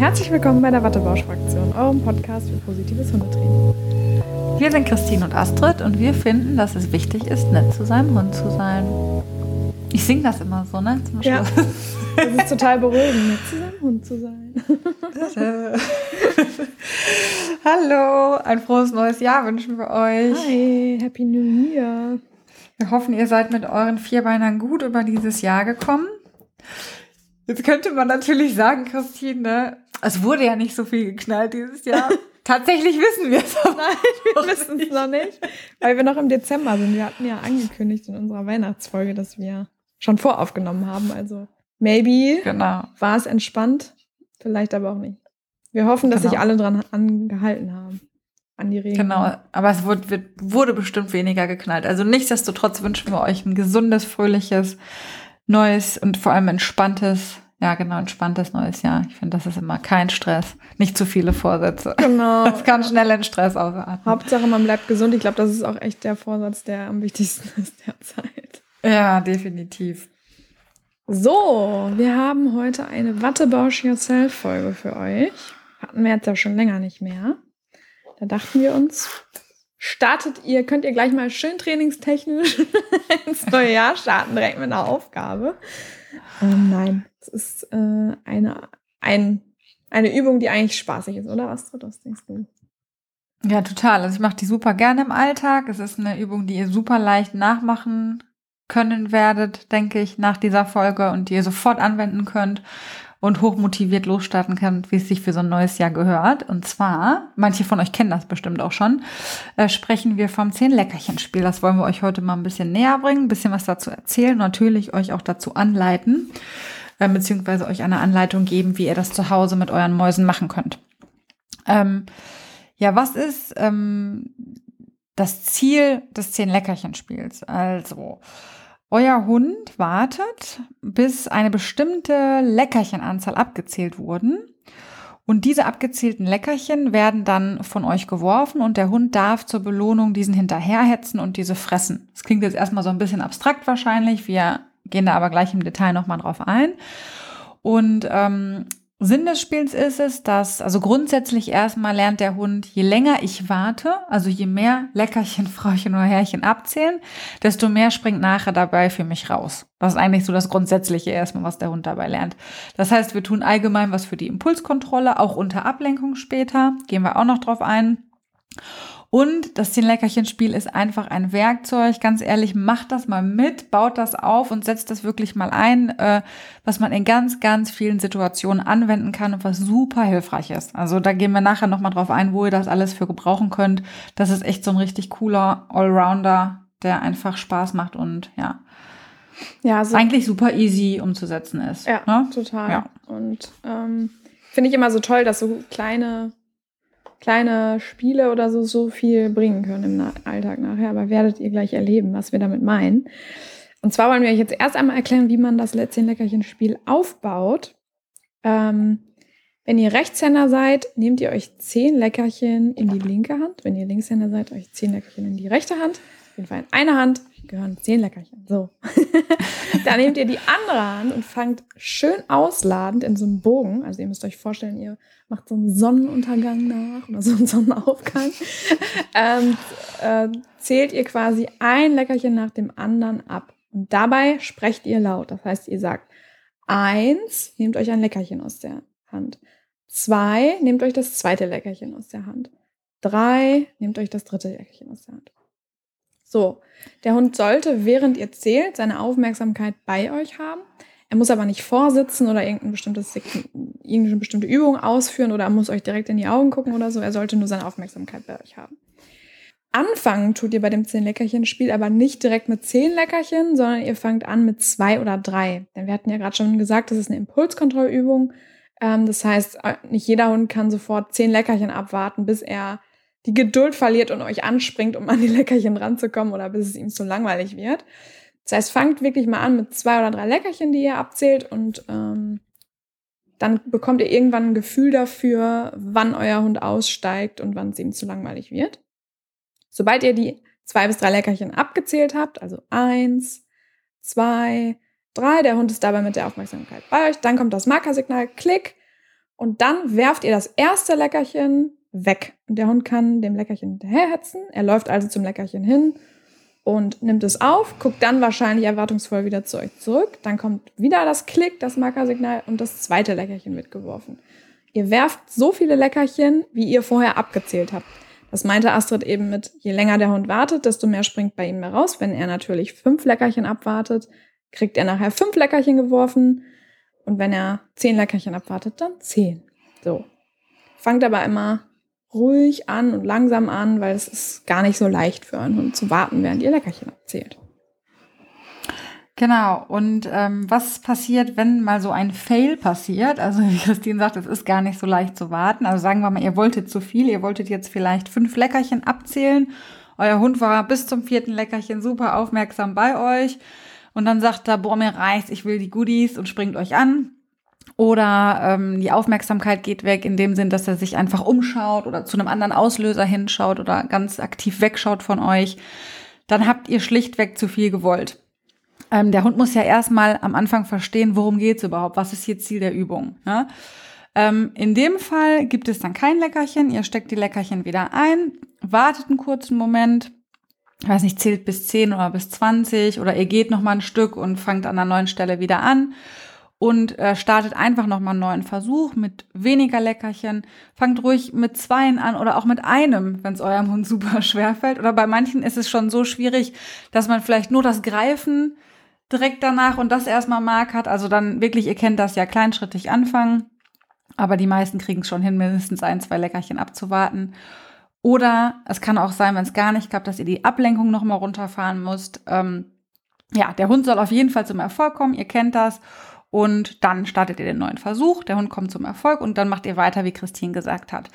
Herzlich willkommen bei der Wattebausch-Fraktion, eurem Podcast für positives Hundetraining. Wir sind Christine und Astrid und wir finden, dass es wichtig ist, nett zu seinem Hund zu sein. Ich singe das immer so, ne? Zum ja, das ist total beruhigend, nett zu seinem Hund zu sein. Hallo, ein frohes neues Jahr wünschen wir euch. Hi, Happy New Year. Wir hoffen, ihr seid mit euren Vierbeinern gut über dieses Jahr gekommen. Jetzt könnte man natürlich sagen, Christine, ne, es wurde ja nicht so viel geknallt dieses Jahr. Tatsächlich wissen wir es aber Nein, wir wissen es noch nicht, weil wir noch im Dezember sind. Wir hatten ja angekündigt in unserer Weihnachtsfolge, dass wir schon voraufgenommen haben. Also maybe genau. war es entspannt, vielleicht aber auch nicht. Wir hoffen, dass genau. sich alle dran angehalten haben an die Regeln. Genau, aber es wurde, wurde bestimmt weniger geknallt. Also nichtsdestotrotz wünschen wir euch ein gesundes, fröhliches, neues und vor allem entspanntes, ja genau, entspanntes neues Jahr. Ich finde, das ist immer kein Stress. Nicht zu viele Vorsätze. Genau. Das kann schnell in Stress ausarten. Hauptsache, man bleibt gesund. Ich glaube, das ist auch echt der Vorsatz, der am wichtigsten ist derzeit. Ja, definitiv. So, wir haben heute eine Wattebausch Yourself Folge für euch. Hatten wir jetzt ja schon länger nicht mehr. Da dachten wir uns, startet ihr, könnt ihr gleich mal schön trainingstechnisch ins neue Jahr starten, direkt mit einer Aufgabe. Ähm, nein, es ist äh, eine, ein, eine Übung, die eigentlich spaßig ist, oder Astrid? Was denkst du? Ja, total. Also ich mache die super gerne im Alltag. Es ist eine Übung, die ihr super leicht nachmachen können werdet, denke ich, nach dieser Folge und die ihr sofort anwenden könnt und hochmotiviert losstarten könnt, wie es sich für so ein neues Jahr gehört. Und zwar, manche von euch kennen das bestimmt auch schon, äh, sprechen wir vom Zehn-Leckerchen-Spiel. Das wollen wir euch heute mal ein bisschen näher bringen, ein bisschen was dazu erzählen, natürlich euch auch dazu anleiten, äh, beziehungsweise euch eine Anleitung geben, wie ihr das zu Hause mit euren Mäusen machen könnt. Ähm, ja, was ist ähm, das Ziel des Zehn-Leckerchen-Spiels? Also, euer Hund wartet, bis eine bestimmte Leckerchenanzahl abgezählt wurden. Und diese abgezählten Leckerchen werden dann von euch geworfen und der Hund darf zur Belohnung diesen hinterherhetzen und diese fressen. Das klingt jetzt erstmal so ein bisschen abstrakt wahrscheinlich. Wir gehen da aber gleich im Detail nochmal drauf ein. Und ähm, Sinn des Spiels ist es, dass, also grundsätzlich erstmal lernt der Hund, je länger ich warte, also je mehr Leckerchen, Frauchen oder Herrchen abzählen, desto mehr springt nachher dabei für mich raus. Das ist eigentlich so das Grundsätzliche erstmal, was der Hund dabei lernt. Das heißt, wir tun allgemein was für die Impulskontrolle, auch unter Ablenkung später, gehen wir auch noch drauf ein. Und das Zehn-Leckerchen-Spiel ist einfach ein Werkzeug. Ganz ehrlich, macht das mal mit, baut das auf und setzt das wirklich mal ein, äh, was man in ganz, ganz vielen Situationen anwenden kann und was super hilfreich ist. Also da gehen wir nachher nochmal drauf ein, wo ihr das alles für gebrauchen könnt. Das ist echt so ein richtig cooler Allrounder, der einfach Spaß macht und ja, ja also, eigentlich super easy umzusetzen ist. Ja, ne? total. Ja. Und ähm, finde ich immer so toll, dass so kleine kleine Spiele oder so so viel bringen können im Alltag nachher, aber werdet ihr gleich erleben, was wir damit meinen. Und zwar wollen wir euch jetzt erst einmal erklären, wie man das Lätzchen Leckerchen Spiel aufbaut. Ähm, wenn ihr Rechtshänder seid, nehmt ihr euch zehn Leckerchen in die linke Hand. Wenn ihr Linkshänder seid, euch zehn Leckerchen in die rechte Hand. Jeden Fall in einer Hand gehören zehn Leckerchen. So. Dann nehmt ihr die andere Hand und fangt schön ausladend in so einen Bogen. Also ihr müsst euch vorstellen, ihr macht so einen Sonnenuntergang nach oder so einen Sonnenaufgang. ähm, äh, zählt ihr quasi ein Leckerchen nach dem anderen ab. Und dabei sprecht ihr laut. Das heißt, ihr sagt eins, nehmt euch ein Leckerchen aus der Hand. Zwei, nehmt euch das zweite Leckerchen aus der Hand. Drei, nehmt euch das dritte Leckerchen aus der Hand. So, der Hund sollte, während ihr zählt, seine Aufmerksamkeit bei euch haben. Er muss aber nicht vorsitzen oder irgendeine, bestimmtes, irgendeine bestimmte Übung ausführen oder er muss euch direkt in die Augen gucken oder so. Er sollte nur seine Aufmerksamkeit bei euch haben. Anfangen tut ihr bei dem 10-Leckerchen-Spiel aber nicht direkt mit 10 Leckerchen, sondern ihr fangt an mit zwei oder drei. Denn wir hatten ja gerade schon gesagt, das ist eine Impulskontrollübung. Ähm, das heißt, äh, nicht jeder Hund kann sofort 10 Leckerchen abwarten, bis er die Geduld verliert und euch anspringt, um an die Leckerchen ranzukommen oder bis es ihm zu langweilig wird. Das heißt, fangt wirklich mal an mit zwei oder drei Leckerchen, die ihr abzählt und ähm, dann bekommt ihr irgendwann ein Gefühl dafür, wann euer Hund aussteigt und wann es ihm zu langweilig wird. Sobald ihr die zwei bis drei Leckerchen abgezählt habt, also eins, zwei, drei, der Hund ist dabei mit der Aufmerksamkeit bei euch, dann kommt das Markersignal, klick Und dann werft ihr das erste Leckerchen weg. Und der Hund kann dem Leckerchen hinterherhetzen. Er läuft also zum Leckerchen hin und nimmt es auf, guckt dann wahrscheinlich erwartungsvoll wieder zu euch zurück. Dann kommt wieder das Klick, das Markersignal und das zweite Leckerchen wird geworfen. Ihr werft so viele Leckerchen, wie ihr vorher abgezählt habt. Das meinte Astrid eben mit, je länger der Hund wartet, desto mehr springt bei ihm mehr raus. Wenn er natürlich fünf Leckerchen abwartet, kriegt er nachher fünf Leckerchen geworfen. Und wenn er zehn Leckerchen abwartet, dann zehn. So. Fangt aber immer ruhig an und langsam an, weil es ist gar nicht so leicht für einen Hund zu warten, während ihr Leckerchen abzählt. Genau. Und ähm, was passiert, wenn mal so ein Fail passiert? Also wie Christine sagt, es ist gar nicht so leicht zu warten. Also sagen wir mal, ihr wolltet zu viel, ihr wolltet jetzt vielleicht fünf Leckerchen abzählen. Euer Hund war bis zum vierten Leckerchen super aufmerksam bei euch. Und dann sagt er, boah, mir reicht's, ich will die Goodies und springt euch an. Oder ähm, die Aufmerksamkeit geht weg in dem Sinn, dass er sich einfach umschaut oder zu einem anderen Auslöser hinschaut oder ganz aktiv wegschaut von euch. Dann habt ihr schlichtweg zu viel gewollt. Ähm, der Hund muss ja erstmal am Anfang verstehen, worum geht's überhaupt, was ist hier Ziel der Übung. Ne? Ähm, in dem Fall gibt es dann kein Leckerchen, ihr steckt die Leckerchen wieder ein, wartet einen kurzen Moment, ich weiß nicht, zählt bis 10 oder bis 20 oder ihr geht noch mal ein Stück und fangt an einer neuen Stelle wieder an und äh, startet einfach nochmal einen neuen Versuch mit weniger Leckerchen. Fangt ruhig mit zweien an oder auch mit einem, wenn es eurem Hund super schwer fällt. Oder bei manchen ist es schon so schwierig, dass man vielleicht nur das Greifen direkt danach und das erstmal mag hat. Also dann wirklich, ihr kennt das ja, kleinschrittig anfangen. Aber die meisten kriegen es schon hin, mindestens ein, zwei Leckerchen abzuwarten. Oder es kann auch sein, wenn es gar nicht klappt, dass ihr die Ablenkung nochmal runterfahren müsst. Ähm, ja, der Hund soll auf jeden Fall zum Erfolg kommen, ihr kennt das. Und dann startet ihr den neuen Versuch, der Hund kommt zum Erfolg und dann macht ihr weiter, wie Christine gesagt hat.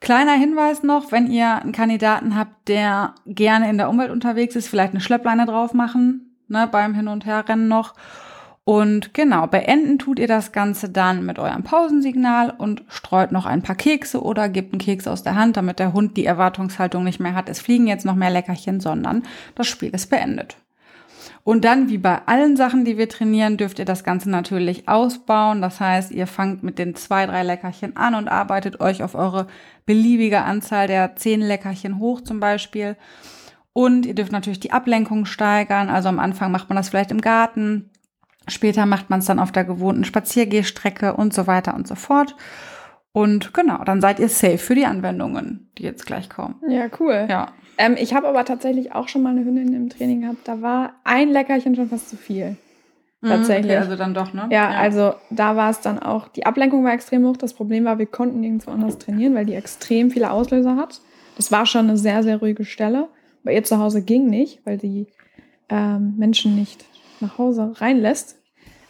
Kleiner Hinweis noch, wenn ihr einen Kandidaten habt, der gerne in der Umwelt unterwegs ist, vielleicht eine Schleppleine drauf machen, ne, beim Hin- und Herrennen noch. Und genau, beenden tut ihr das Ganze dann mit eurem Pausensignal und streut noch ein paar Kekse oder gebt einen Keks aus der Hand, damit der Hund die Erwartungshaltung nicht mehr hat, es fliegen jetzt noch mehr Leckerchen, sondern das Spiel ist beendet. Und dann, wie bei allen Sachen, die wir trainieren, dürft ihr das Ganze natürlich ausbauen. Das heißt, ihr fangt mit den zwei, drei Leckerchen an und arbeitet euch auf eure beliebige Anzahl der zehn Leckerchen hoch zum Beispiel. Und ihr dürft natürlich die Ablenkung steigern. Also am Anfang macht man das vielleicht im Garten. Später macht man es dann auf der gewohnten Spaziergehstrecke und so weiter und so fort. Und genau, dann seid ihr safe für die Anwendungen, die jetzt gleich kommen. Ja, cool. Ja. Ähm, ich habe aber tatsächlich auch schon mal eine Hündin im Training gehabt. Da war ein Leckerchen schon fast zu viel. Tatsächlich. Okay, also dann doch, ne? Ja, also da war es dann auch, die Ablenkung war extrem hoch. Das Problem war, wir konnten nirgendwo anders trainieren, weil die extrem viele Auslöser hat. Das war schon eine sehr, sehr ruhige Stelle. Bei ihr zu Hause ging nicht, weil die ähm, Menschen nicht nach Hause reinlässt.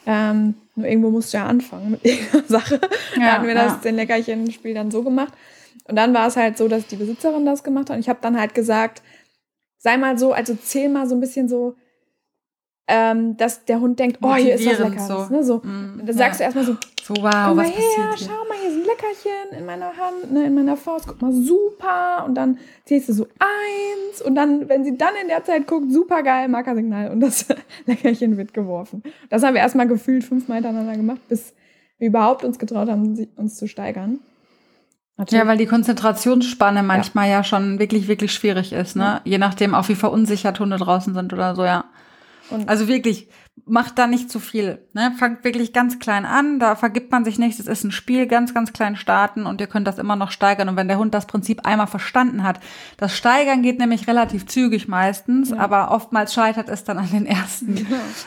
Ähm, nur irgendwo musst du ja anfangen mit irgendeiner Sache. da Ja, hatten wir das, ja. den Leckerchen-Spiel dann so gemacht. Und dann war es halt so, dass die Besitzerin das gemacht hat. Und ich habe dann halt gesagt, sei mal so, also zähl mal so ein bisschen so, ähm, dass der Hund denkt, oh, hier ist was Leckeres. so. Ne, so. Mm, Und dann sagst ja. du erstmal so, So, wow, Komm mal was her, passiert schau mal, hier sind Leckerchen in meiner Hand, ne, in meiner Faust. Guck mal, super. Und dann zählst du so eins. Und dann, wenn sie dann in der Zeit guckt, super geil, Markersignal. Und das Leckerchen wird geworfen. Das haben wir erstmal gefühlt fünfmal hintereinander gemacht, bis wir überhaupt uns getraut haben, uns zu steigern. Ja, weil die Konzentrationsspanne manchmal ja, schon wirklich, wirklich schwierig ist, ne? Je nachdem auch, wie verunsichert Hunde draußen sind oder so, ja. Und- also wirklich, macht da nicht zu viel, ne? Fangt wirklich ganz klein an, da vergibt man sich nichts, es ist ein Spiel, ganz, ganz klein starten und ihr könnt das immer noch steigern. Und wenn der Hund das Prinzip einmal verstanden hat, das Steigern geht nämlich relativ zügig meistens, Ja. aber oftmals scheitert es dann an den ersten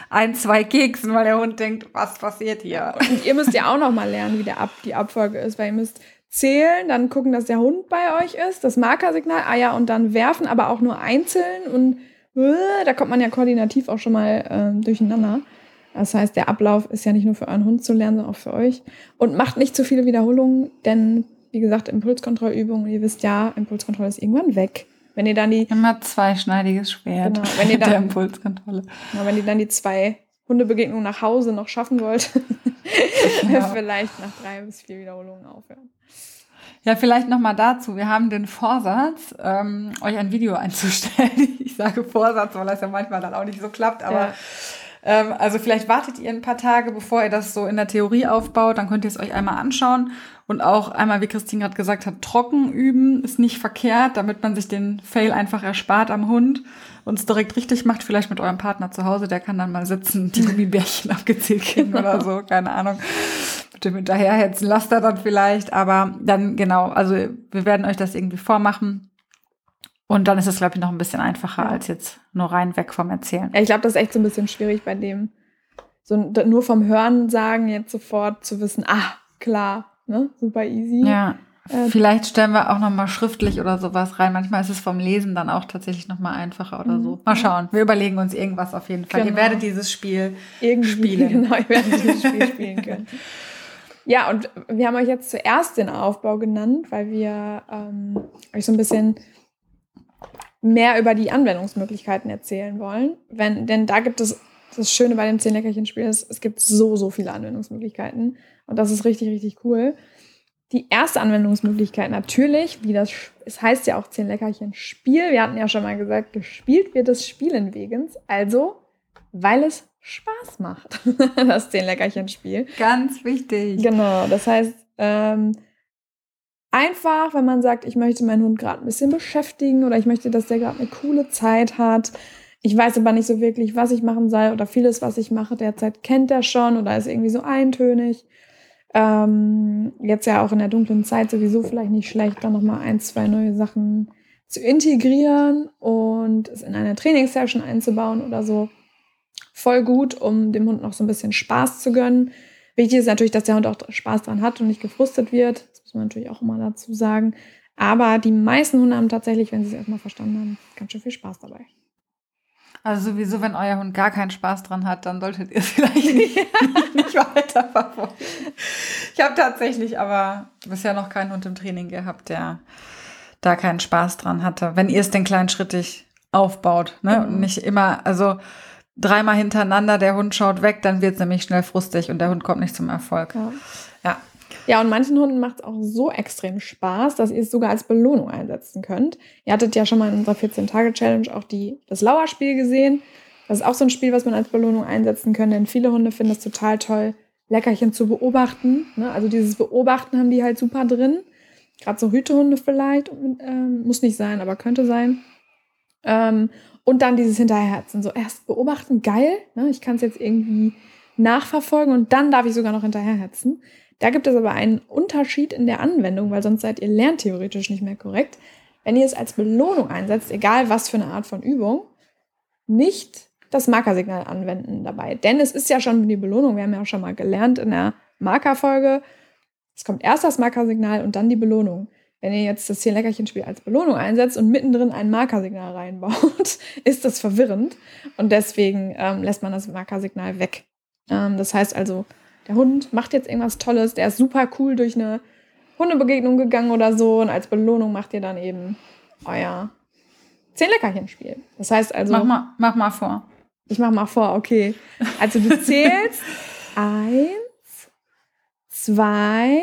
ein, zwei Keksen, weil der Hund denkt, was passiert hier? Und ihr müsst ja auch noch mal lernen, wie der Ab die Abfolge ist, weil ihr müsst zählen, dann gucken, dass der Hund bei euch ist, das Markersignal, ah ja, und dann werfen, aber auch nur einzeln und da kommt man ja koordinativ auch schon mal äh, durcheinander. Das heißt, der Ablauf ist ja nicht nur für euren Hund zu lernen, sondern auch für euch. Und macht nicht zu viele Wiederholungen, denn wie gesagt, Impulskontrollübungen, ihr wisst ja, Impulskontrolle ist irgendwann weg. Wenn ihr dann die, Immer zweischneidiges Schwert. Genau, wenn ihr der dann- Impulskontrolle. na, wenn ihr dann die zwei Hundebegegnungen nach Hause noch schaffen wollt, Ja. vielleicht nach drei bis vier Wiederholungen aufhören. Ja, vielleicht noch mal dazu. Wir haben den Vorsatz, ähm, euch ein Video einzustellen. Sage Vorsatz, weil das ja manchmal dann auch nicht so klappt, aber Ja. Ähm, also vielleicht wartet ihr ein paar Tage, bevor ihr das so in der Theorie aufbaut. Dann könnt ihr es euch einmal anschauen. Und auch einmal, wie Christine gerade gesagt hat, trocken üben ist nicht verkehrt, damit man sich den Fail einfach erspart am Hund und es direkt richtig macht. Vielleicht mit eurem Partner zu Hause, der kann dann mal sitzen, die Gummibärchen abgezählt kriegen oder so, keine Ahnung. Bitte hinterherhetzen lasst er dann vielleicht. Aber dann genau, also wir werden euch das irgendwie vormachen und dann ist es, glaube ich, noch ein bisschen einfacher ja. als jetzt nur rein weg vom Erzählen. Ja, ich glaube, das ist echt so ein bisschen schwierig bei dem, so nur vom Hören sagen, jetzt sofort zu wissen, ah, klar, ne, super easy. Ja. Äh, Vielleicht stellen wir auch noch mal schriftlich oder sowas rein. Manchmal ist es vom Lesen dann auch tatsächlich noch mal einfacher oder so. Mhm. Mal schauen. Wir überlegen uns irgendwas auf jeden Fall. Genau. Ihr werdet dieses Spiel Irgendwie, spielen. Genau, ihr werdet dieses Spiel spielen können. Ja, und wir haben euch jetzt zuerst den Aufbau genannt, weil wir ähm, euch so ein bisschen mehr über die Anwendungsmöglichkeiten erzählen wollen. Wenn, denn da gibt es das Schöne bei dem Zehn-Leckerchen-Spiel ist, es gibt so, so viele Anwendungsmöglichkeiten. Und das ist richtig, richtig cool. Die erste Anwendungsmöglichkeit natürlich, wie das, es heißt ja auch Zehn-Leckerchen-Spiel. Wir hatten ja schon mal gesagt, gespielt wird das Spielen wegens. Also, weil es Spaß macht, das Zehn-Leckerchen-Spiel. Ganz wichtig. Genau, das heißt, ähm, Einfach, wenn man sagt, ich möchte meinen Hund gerade ein bisschen beschäftigen oder ich möchte, dass der gerade eine coole Zeit hat. Ich weiß aber nicht so wirklich, was ich machen soll oder vieles, was ich mache derzeit kennt er schon oder ist irgendwie so eintönig. Ähm, jetzt ja auch in der dunklen Zeit sowieso vielleicht nicht schlecht, dann nochmal ein, zwei neue Sachen zu integrieren und es in eine Trainingssession einzubauen oder so. Voll gut, um dem Hund noch so ein bisschen Spaß zu gönnen. Wichtig ist natürlich, dass der Hund auch Spaß dran hat und nicht gefrustet wird. Muss man natürlich auch immer dazu sagen. Aber die meisten Hunde haben tatsächlich, wenn sie es erstmal verstanden haben, ganz schön viel Spaß dabei. Also sowieso, wenn euer Hund gar keinen Spaß dran hat, dann solltet ihr es vielleicht nicht, nicht weiter verfolgen. Ich habe tatsächlich aber bisher noch keinen Hund im Training gehabt, der da keinen Spaß dran hatte. Wenn ihr es denn kleinschrittig aufbaut, ne? Und nicht immer, also dreimal hintereinander, der Hund schaut weg, dann wird es nämlich schnell frustig und der Hund kommt nicht zum Erfolg. Ja. Ja, ja und manchen Hunden macht es auch so extrem Spaß, dass ihr es sogar als Belohnung einsetzen könnt. Ihr hattet ja schon mal in unserer 14-Tage-Challenge auch die, das Lauerspiel gesehen. Das ist auch so ein Spiel, was man als Belohnung einsetzen kann, denn viele Hunde finden es total toll, Leckerchen zu beobachten. Ne? Also dieses Beobachten haben die halt super drin. Gerade so Hütehunde vielleicht, ähm, muss nicht sein, aber könnte sein. Ähm, und dann dieses Hinterherherzen. So erst beobachten, geil. Ne? Ich kann es jetzt irgendwie nachverfolgen und dann darf ich sogar noch hinterherhetzen. Da gibt es aber einen Unterschied in der Anwendung, weil sonst seid ihr lerntheoretisch nicht mehr korrekt. Wenn ihr es als Belohnung einsetzt, egal was für eine Art von Übung, nicht das Markersignal anwenden dabei. Denn es ist ja schon die Belohnung, wir haben ja auch schon mal gelernt in der Markerfolge, es kommt erst das Markersignal und dann die Belohnung. Wenn ihr jetzt das Zehn-Leckerchen-Spiel als Belohnung einsetzt und mittendrin ein Markersignal reinbaut, ist das verwirrend. Und deswegen ähm, lässt man das Markersignal weg. Ähm, das heißt also, der Hund macht jetzt irgendwas Tolles, der ist super cool durch eine Hundebegegnung gegangen oder so. Und als Belohnung macht ihr dann eben euer Zehn-Leckerchen-Spiel. Das heißt also. Mach mal, mach mal vor. Ich mach mal vor, okay. Also du zählst eins, zwei,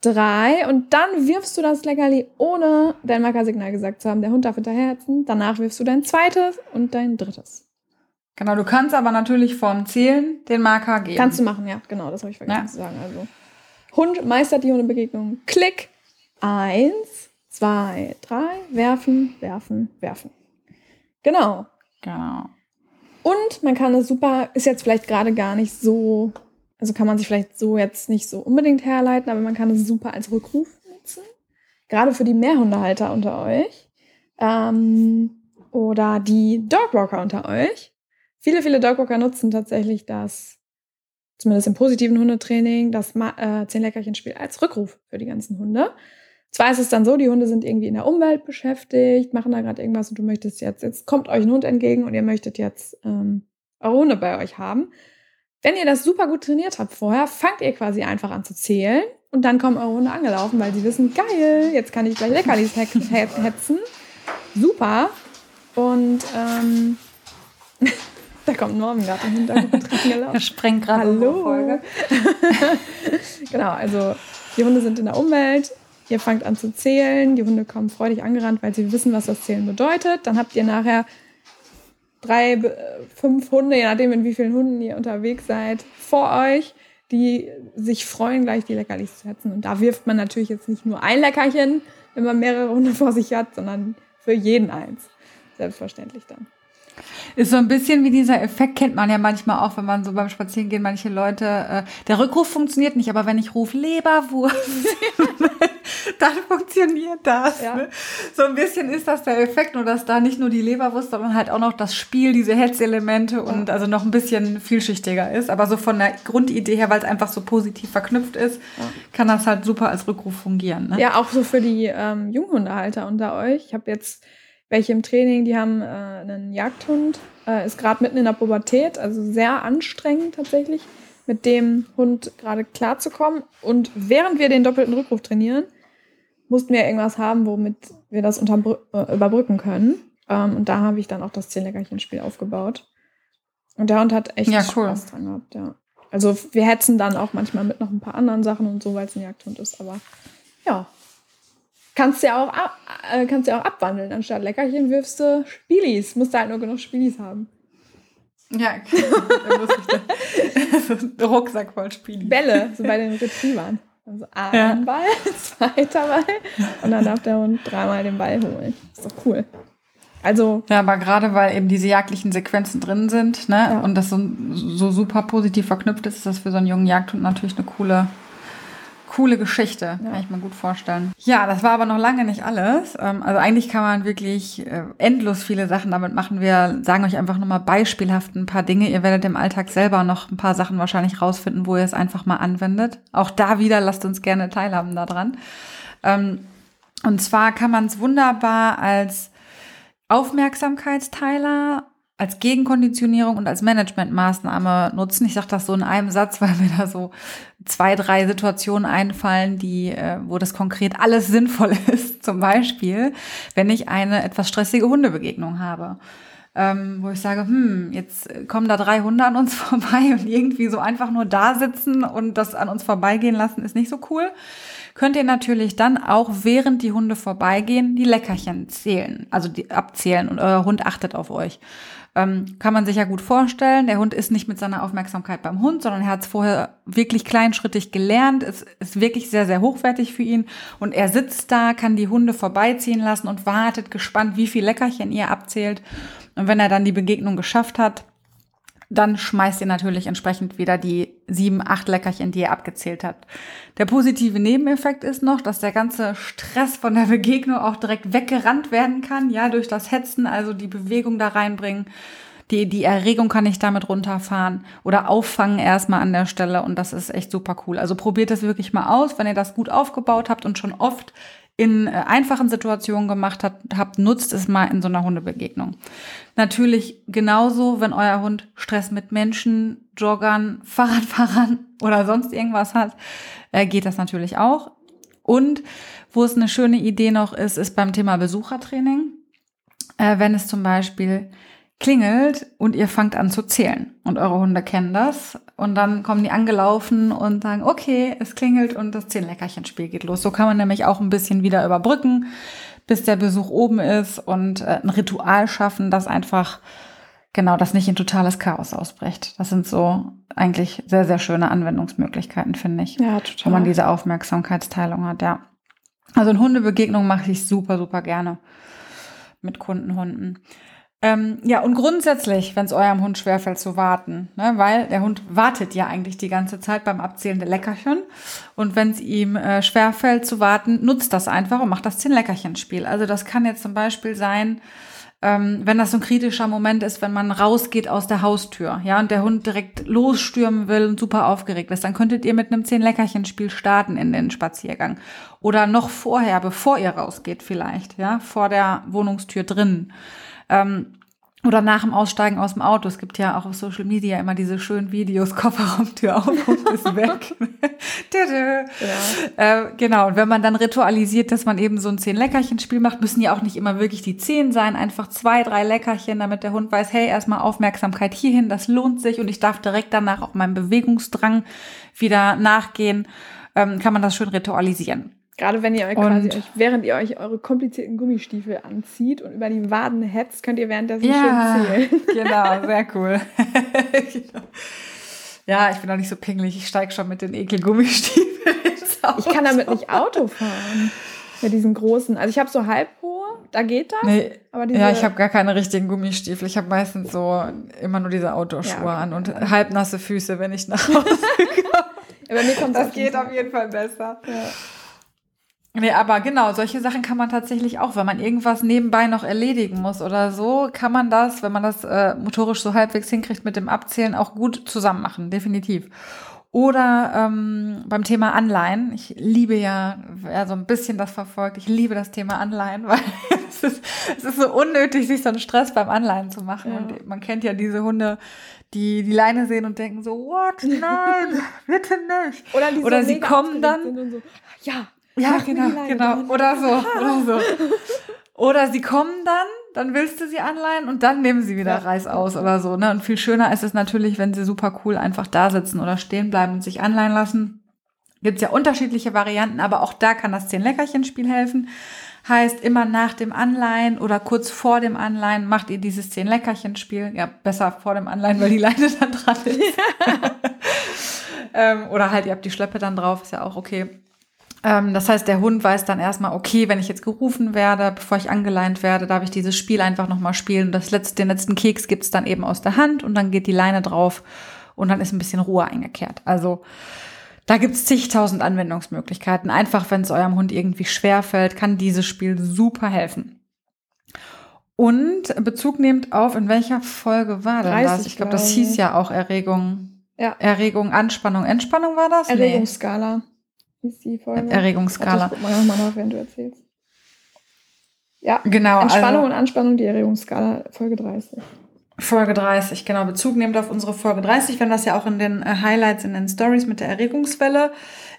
drei und dann wirfst du das Leckerli ohne dein Markersignal gesagt zu haben. Der Hund darf hinterherzen. Danach wirfst du dein zweites und dein drittes. Genau, du kannst aber natürlich vorm Zählen den Marker geben. Kannst du machen, ja, genau, das habe ich vergessen ja. zu sagen. Also Hund meistert die Hundebegegnung. Klick. Eins, zwei, drei, werfen, werfen, werfen. Genau. Genau. Und man kann es super, ist jetzt vielleicht gerade gar nicht so also kann man sich vielleicht so jetzt nicht so unbedingt herleiten, aber man kann es super als Rückruf nutzen. Gerade für die Mehrhundehalter unter euch. Ähm, oder die Dogwalker unter euch. Viele, viele Dogwalker nutzen tatsächlich das, zumindest im positiven Hundetraining, das äh, Zehn-Leckerchen-Spiel als Rückruf für die ganzen Hunde. Zwar ist es dann so, die Hunde sind irgendwie in der Umwelt beschäftigt, machen da gerade irgendwas und du möchtest jetzt, jetzt kommt euch ein Hund entgegen und ihr möchtet jetzt ähm, eure Hunde bei euch haben. Wenn ihr das super gut trainiert habt vorher, fangt ihr quasi einfach an zu zählen und dann kommen eure Hunde angelaufen, weil sie wissen, geil, jetzt kann ich gleich Leckerlis hetzen. Super. Und ähm, da kommt Norman gerade im Hintergrund. Er sprengt gerade Hallo. Folge. genau, also die Hunde sind in der Umwelt. Ihr fangt an zu zählen. Die Hunde kommen freudig angerannt, weil sie wissen, was das Zählen bedeutet. Dann habt ihr nachher drei, fünf Hunde, je nachdem, in wie vielen Hunden ihr unterwegs seid, vor euch, die sich freuen, gleich die Leckerlis zu setzen. Und da wirft man natürlich jetzt nicht nur ein Leckerchen, wenn man mehrere Hunde vor sich hat, sondern für jeden eins. Selbstverständlich dann. Ist so ein bisschen wie dieser Effekt, kennt man ja manchmal auch, wenn man so beim Spazierengehen manche Leute, äh, der Rückruf funktioniert nicht, aber wenn ich rufe Leberwurst, dann funktioniert das. Ja. Ne? So ein bisschen ist das der Effekt, nur dass da nicht nur die Leberwurst, sondern halt auch noch das Spiel, diese Hetzelemente und also noch ein bisschen vielschichtiger ist. Aber so von der Grundidee her, weil es einfach so positiv verknüpft ist, ja. kann das halt super als Rückruf fungieren. Ne? Ja, auch so für die ähm, Junghundehalter unter euch. Ich habe jetzt welche im Training, die haben äh, einen Jagdhund, äh, ist gerade mitten in der Pubertät, also sehr anstrengend tatsächlich, mit dem Hund gerade klarzukommen. Und während wir den doppelten Rückruf trainieren, mussten wir irgendwas haben, womit wir das äh, überbrücken können. Ähm, und da habe ich dann auch das Zehn-Leckerchen-Spiel aufgebaut. Und der Hund hat echt ja, cool. Spaß dran gehabt, ja. Also wir hetzen dann auch manchmal mit noch ein paar anderen Sachen und so, weil es ein Jagdhund ist, aber ja, Kannst du ja auch, ab, äh, kannst ja auch abwandeln. Anstatt Leckerchen wirfst du Spielis. Musst du halt nur genug Spielis haben. Ja, da muss ich da, so Rucksack voll Spielis. Bälle, so bei den Retrievern. Also ein ja. Ball, zweiter Ball und dann darf der Hund dreimal den Ball holen. Ist doch cool. Also. Ja, aber gerade weil eben diese jagdlichen Sequenzen drin sind, ne, ja. und das so, so super positiv verknüpft ist, ist das für so einen jungen Jagdhund natürlich eine coole coole Geschichte, ja. kann ich mir gut vorstellen. Ja, das war aber noch lange nicht alles. Ähm, also eigentlich kann man wirklich äh, endlos viele Sachen damit machen. Wir sagen euch einfach nochmal beispielhaft ein paar Dinge. Ihr werdet im Alltag selber noch ein paar Sachen wahrscheinlich rausfinden, wo ihr es einfach mal anwendet. Auch da wieder lasst uns gerne teilhaben daran. Ähm, und zwar kann man es wunderbar als Aufmerksamkeitsteiler als Gegenkonditionierung und als Managementmaßnahme nutzen. Ich sage das so in einem Satz, weil mir da so zwei, drei Situationen einfallen, die, äh, wo das konkret alles sinnvoll ist. Zum Beispiel, wenn ich eine etwas stressige Hundebegegnung habe. Ähm, wo ich sage, hm, jetzt kommen da drei Hunde an uns vorbei und irgendwie so einfach nur da sitzen und das an uns vorbeigehen lassen, ist nicht so cool könnt ihr natürlich dann auch, während die Hunde vorbeigehen, die Leckerchen zählen, also die abzählen und euer Hund achtet auf euch. Ähm, kann man sich ja gut vorstellen. Der Hund ist nicht mit seiner Aufmerksamkeit beim Hund, sondern er hat es vorher wirklich kleinschrittig gelernt. Es ist wirklich sehr, sehr hochwertig für ihn. Und er sitzt da, kann die Hunde vorbeiziehen lassen und wartet gespannt, wie viel Leckerchen ihr abzählt. Und wenn er dann die Begegnung geschafft hat, dann schmeißt ihr natürlich entsprechend wieder die sieben, acht Leckerchen, die ihr abgezählt habt. Der positive Nebeneffekt ist noch, dass der ganze Stress von der Begegnung auch direkt weggerannt werden kann, ja, durch das Hetzen, also die Bewegung da reinbringen. Die, die Erregung kann ich damit runterfahren oder auffangen erstmal an der Stelle und das ist echt super cool. Also probiert das wirklich mal aus, wenn ihr das gut aufgebaut habt und schon oft in äh, einfachen Situationen gemacht habt, habt, nutzt es mal in so einer Hundebegegnung. Natürlich genauso, wenn euer Hund Stress mit Menschen, Joggern, Fahrradfahrern oder sonst irgendwas hat, äh, geht das natürlich auch. Und wo es eine schöne Idee noch ist, ist beim Thema Besuchertraining. Äh, wenn es zum Beispiel klingelt und ihr fangt an zu zählen. Und eure Hunde kennen das. Und dann kommen die angelaufen und sagen, okay, es klingelt und das Zehn-Leckerchen-Spiel geht los. So kann man nämlich auch ein bisschen wieder überbrücken, bis der Besuch oben ist und äh, ein Ritual schaffen, das einfach genau das nicht in totales Chaos ausbricht. Das sind so eigentlich sehr, sehr schöne Anwendungsmöglichkeiten, finde ich. Ja, total. Wenn man diese Aufmerksamkeitsteilung hat, ja. Also eine Hundebegegnung mache ich super, super gerne mit Kundenhunden. Ähm, ja, und grundsätzlich, wenn es eurem Hund schwerfällt zu warten, ne, weil der Hund wartet ja eigentlich die ganze Zeit beim Abzählen der Leckerchen. Und wenn es ihm äh, schwerfällt zu warten, nutzt das einfach und macht das Zehn-Leckerchen-Spiel. Also das kann jetzt zum Beispiel sein, ähm, wenn das so ein kritischer Moment ist, wenn man rausgeht aus der Haustür, ja, und der Hund direkt losstürmen will und super aufgeregt ist, dann könntet ihr mit einem Zehn-Leckerchen-Spiel starten in den Spaziergang. Oder noch vorher, bevor ihr rausgeht vielleicht, ja, vor der Wohnungstür drin. Ähm, oder nach dem Aussteigen aus dem Auto. Es gibt ja auch auf Social Media immer diese schönen Videos, Kofferraumtür auf und ist weg. ja. äh, genau, und wenn man dann ritualisiert, dass man eben so ein Zehn-Leckerchen-Spiel macht, müssen ja auch nicht immer wirklich die zehn sein, einfach zwei, drei Leckerchen, damit der Hund weiß, hey, erstmal Aufmerksamkeit hierhin, das lohnt sich und ich darf direkt danach auch meinem Bewegungsdrang wieder nachgehen, ähm, kann man das schön ritualisieren. Gerade wenn ihr euch quasi euch, während ihr euch eure komplizierten Gummistiefel anzieht und über die Waden hetzt, könnt ihr währenddessen ja, schön zählen. Genau, sehr cool. genau. Ja, ich bin auch nicht so pingelig. Ich steige schon mit den Ekelgummistiefeln ins Auto. Ich kann damit nicht Auto fahren. Mit diesen großen. Also ich habe so halbhohe, da geht das. Nee, ja, ich habe gar keine richtigen Gummistiefel. Ich habe meistens so immer nur diese Autoschuhe ja, okay. an und halbnasse Füße, wenn ich nach Hause komme. ja, bei mir kommt das geht auf jeden Fall besser. Ja. Nee, aber genau, solche Sachen kann man tatsächlich auch, wenn man irgendwas nebenbei noch erledigen muss oder so, kann man das, wenn man das äh, motorisch so halbwegs hinkriegt mit dem Abzählen, auch gut zusammen machen, definitiv. Oder ähm, beim Thema Anleihen. Ich liebe ja, wer so ein bisschen das verfolgt, ich liebe das Thema Anleihen, weil es ist, es ist so unnötig, sich so einen Stress beim Anleihen zu machen. Ja. Und man kennt ja diese Hunde, die die Leine sehen und denken so, what? Nein, bitte nicht. Oder, die Oder sie kommen dann. So, ja, ja, genau, genau. Oder so, oder so. Oder sie kommen dann, dann willst du sie anleihen und dann nehmen sie wieder ja. Reis aus oder so. Ne? Und viel schöner ist es natürlich, wenn sie super cool einfach da sitzen oder stehen bleiben und sich anleihen lassen. Gibt's ja unterschiedliche Varianten, aber auch da kann das Zehn-Leckerchen-Spiel helfen. Heißt, immer nach dem Anleihen oder kurz vor dem Anleihen macht ihr dieses Zehn-Leckerchen-Spiel. Ja, besser vor dem Anleihen, weil die Leine dann dran ist. ähm, oder halt, ihr habt die Schleppe dann drauf, ist ja auch okay. Ähm, das heißt, der Hund weiß dann erstmal, okay, wenn ich jetzt gerufen werde, bevor ich angeleint werde, darf ich dieses Spiel einfach nochmal spielen. Das letzte, den letzten Keks gibt's dann eben aus der Hand und dann geht die Leine drauf und dann ist ein bisschen Ruhe eingekehrt. Also da gibt's zigtausend Anwendungsmöglichkeiten. Einfach, wenn es eurem Hund irgendwie schwer fällt, kann dieses Spiel super helfen. Und Bezug nehmt auf, in welcher Folge war denn das? Ich glaube, das hieß ja auch Erregung. Ja. Erregung, Anspannung, Entspannung war das? Erregungsskala. Nee ist die Folge. Erregungsskala. Warte, guck mal nochmal nach, wenn du erzählst. Ja, genau. Entspannung also, und Anspannung, die Erregungsskala, Folge 30. Folge 30, genau. Bezug nehmt auf unsere Folge 30. wenn das ja auch in den äh, Highlights, in den Stories mit der Erregungswelle.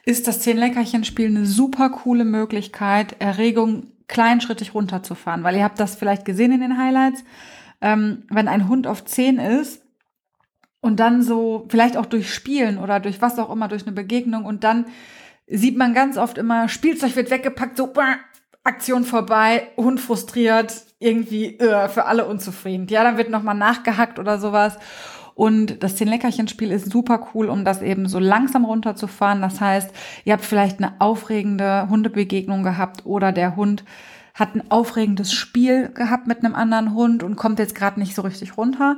Ist das Zehn-Leckerchen-Spiel eine super coole Möglichkeit, Erregung kleinschrittig runterzufahren. Weil ihr habt das vielleicht gesehen in den Highlights. Ähm, wenn ein Hund auf 10 ist, und dann so, vielleicht auch durch Spielen oder durch was auch immer, durch eine Begegnung und dann sieht man ganz oft immer, Spielzeug wird weggepackt, so Aktion vorbei, Hund frustriert, irgendwie äh, für alle unzufrieden. Ja, dann wird nochmal nachgehackt oder sowas. Und das Zehn-Leckerchen-Spiel ist super cool, um das eben so langsam runterzufahren. Das heißt, ihr habt vielleicht eine aufregende Hundebegegnung gehabt oder der Hund hat ein aufregendes Spiel gehabt mit einem anderen Hund und kommt jetzt gerade nicht so richtig runter.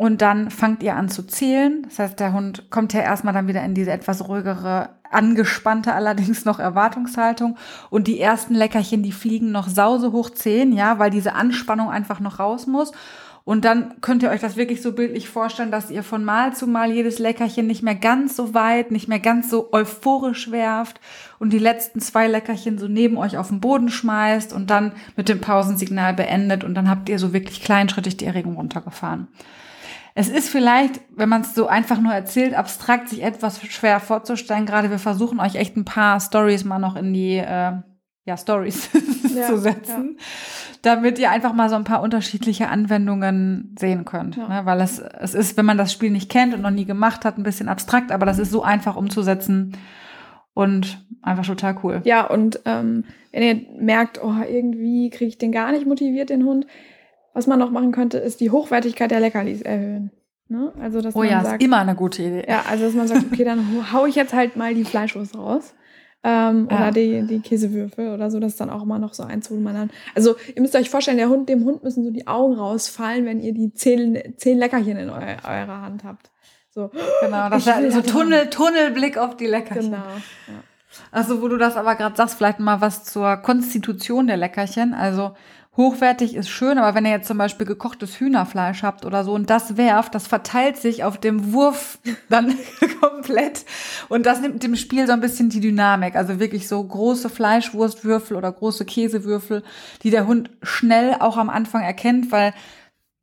Und dann fangt ihr an zu zählen. Das heißt, der Hund kommt ja erstmal dann wieder in diese etwas ruhigere angespannte allerdings noch Erwartungshaltung und die ersten Leckerchen, die fliegen noch sause hoch zehn, ja, weil diese Anspannung einfach noch raus muss. Und dann könnt ihr euch das wirklich so bildlich vorstellen, dass ihr von Mal zu Mal jedes Leckerchen nicht mehr ganz so weit, nicht mehr ganz so euphorisch werft und die letzten zwei Leckerchen so neben euch auf den Boden schmeißt und dann mit dem Pausensignal beendet und dann habt ihr so wirklich kleinschrittig die Erregung runtergefahren. Es ist vielleicht, wenn man es so einfach nur erzählt, abstrakt sich etwas schwer vorzustellen. Gerade wir versuchen euch echt ein paar Stories mal noch in die äh, ja, Stories ja, zu setzen, ja. damit ihr einfach mal so ein paar unterschiedliche Anwendungen sehen könnt. Ja. Ne? Weil es, es ist, wenn man das Spiel nicht kennt und noch nie gemacht hat, ein bisschen abstrakt, aber das ist so einfach umzusetzen und einfach total cool. Ja, und ähm, wenn ihr merkt, oh, irgendwie kriege ich den gar nicht motiviert, den Hund, was man noch machen könnte, ist die Hochwertigkeit der Leckerlis erhöhen. Ne? Also, dass oh man ja, sagt, ist immer eine gute Idee. Ja, also dass man sagt, okay, dann hau ich jetzt halt mal die Fleischwurst raus. Ähm, ja. Oder die, die Käsewürfel oder so, das ist dann auch immer noch so eins, wo man dann. Also, ihr müsst euch vorstellen, der Hund, dem Hund müssen so die Augen rausfallen, wenn ihr die zehn, zehn Leckerchen in eu eurer Hand habt. So. Genau, das ist so Tunnel, Tunnelblick auf die Leckerchen. Genau. Ja. Also, wo du das aber gerade sagst, vielleicht mal was zur Konstitution der Leckerchen. Also, Hochwertig ist schön, aber wenn ihr jetzt zum Beispiel gekochtes Hühnerfleisch habt oder so und das werft, das verteilt sich auf dem Wurf dann komplett und das nimmt dem Spiel so ein bisschen die Dynamik. Also wirklich so große Fleischwurstwürfel oder große Käsewürfel, die der Hund schnell auch am Anfang erkennt, weil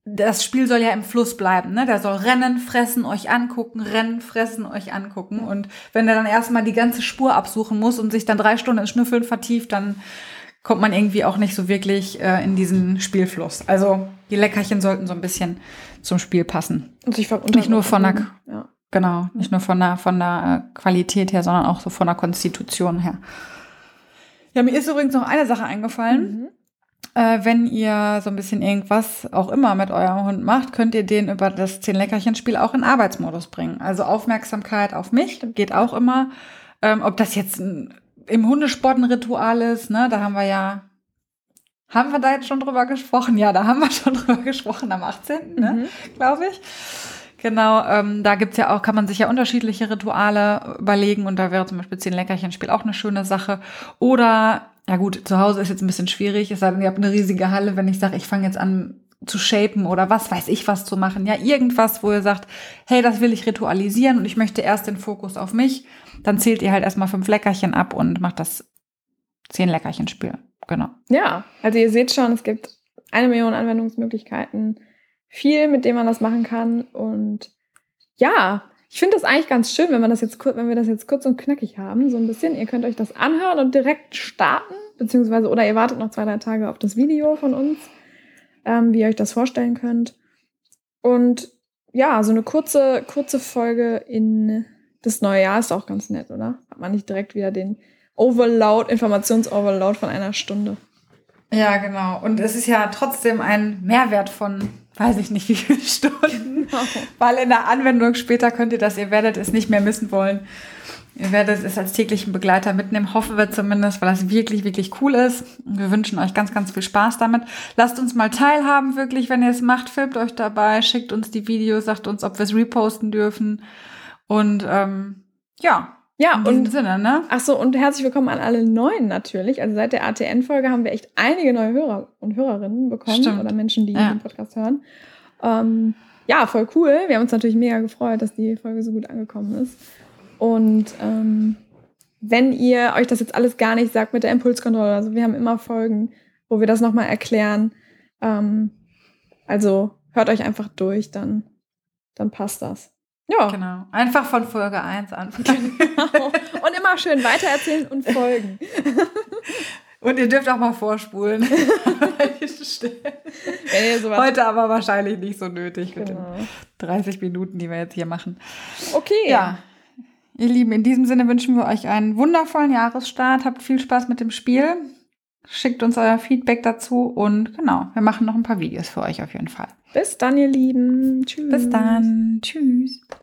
das Spiel soll ja im Fluss bleiben, ne? Der soll rennen, fressen, euch angucken, rennen, fressen, euch angucken. Und wenn er dann erstmal die ganze Spur absuchen muss und sich dann drei Stunden in Schnüffeln vertieft, dann kommt man irgendwie auch nicht so wirklich äh, in diesen Spielfluss. Also die Leckerchen sollten so ein bisschen zum Spiel passen. Und sich nicht nur von der, ja. genau, nicht nur von der, von der äh, Qualität her, sondern auch so von der Konstitution her. Ja, mir ist übrigens noch eine Sache eingefallen. Mhm. Äh, wenn ihr so ein bisschen irgendwas auch immer mit eurem Hund macht, könnt ihr den über das Zehn-Leckerchen-Spiel auch in Arbeitsmodus bringen. Also Aufmerksamkeit auf mich geht auch immer. Ähm, ob das jetzt ein, im Hundesport ein Ritual ist, ne, da haben wir ja, haben wir da jetzt schon drüber gesprochen? Ja, da haben wir schon drüber gesprochen am 18., ne, Mhm. glaube ich. Genau, ähm, da gibt's ja auch, kann man sich ja unterschiedliche Rituale überlegen und da wäre zum Beispiel Zehn-Leckerchen-Spiel auch eine schöne Sache. Oder, ja gut, zu Hause ist jetzt ein bisschen schwierig, es sei denn, ihr habt eine riesige Halle, wenn ich sage, ich fange jetzt an zu shapen oder was weiß ich was zu machen. Ja, irgendwas, wo ihr sagt, hey, das will ich ritualisieren und ich möchte erst den Fokus auf mich, dann zählt ihr halt erstmal fünf Leckerchen ab und macht das Zehn-Leckerchen-Spiel. Genau. Ja, also ihr seht schon, es gibt eine Million Anwendungsmöglichkeiten, viel, mit dem man das machen kann. Und ja, ich finde das eigentlich ganz schön, wenn man das jetzt wenn wir das jetzt kurz und knackig haben, so ein bisschen. Ihr könnt euch das anhören und direkt starten, beziehungsweise oder ihr wartet noch zwei, drei Tage auf das Video von uns, ähm, wie ihr euch das vorstellen könnt. Und ja, so eine kurze, kurze Folge in das neue Jahr ist auch ganz nett, oder? Hat man nicht direkt wieder den Overload, Informationsoverload von einer Stunde. Ja, genau. Und es ist ja trotzdem ein Mehrwert von, weiß ich nicht, wie viele Stunden. Weil in der Anwendung später könnt ihr das, ihr werdet es nicht mehr missen wollen. Ihr werdet es als täglichen Begleiter mitnehmen, hoffen wir zumindest, weil das wirklich, wirklich cool ist. Wir wünschen euch ganz, ganz viel Spaß damit. Lasst uns mal teilhaben, wirklich, wenn ihr es macht, filmt euch dabei, schickt uns die Videos, sagt uns, ob wir es reposten dürfen. Und ähm, ja, Ja, in und Sinne, ne? Ach so, und herzlich willkommen an alle Neuen natürlich. Also seit der ATN-Folge haben wir echt einige neue Hörer und Hörerinnen bekommen Stimmt. oder Menschen, die Ja. den Podcast hören. Ähm, ja, voll cool. Wir haben uns natürlich mega gefreut, dass die Folge so gut angekommen ist. Und ähm, wenn ihr euch das jetzt alles gar nicht sagt mit der Impulskontrolle, also wir haben immer Folgen, wo wir das nochmal erklären. Ähm, also hört euch einfach durch, dann, dann passt das. Ja, Genau. Einfach von Folge 1 anfangen. und immer schön weitererzählen und folgen. Und ihr dürft auch mal vorspulen. Heute aber wahrscheinlich nicht so nötig mit den Genau. 30 Minuten, die wir jetzt hier machen. Okay. Ja. Ihr Lieben, in diesem Sinne wünschen wir euch einen wundervollen Jahresstart. Habt viel Spaß mit dem Spiel. Schickt uns euer Feedback dazu und genau, wir machen noch ein paar Videos für euch auf jeden Fall. Bis dann, ihr Lieben. Tschüss. Bis dann. Tschüss.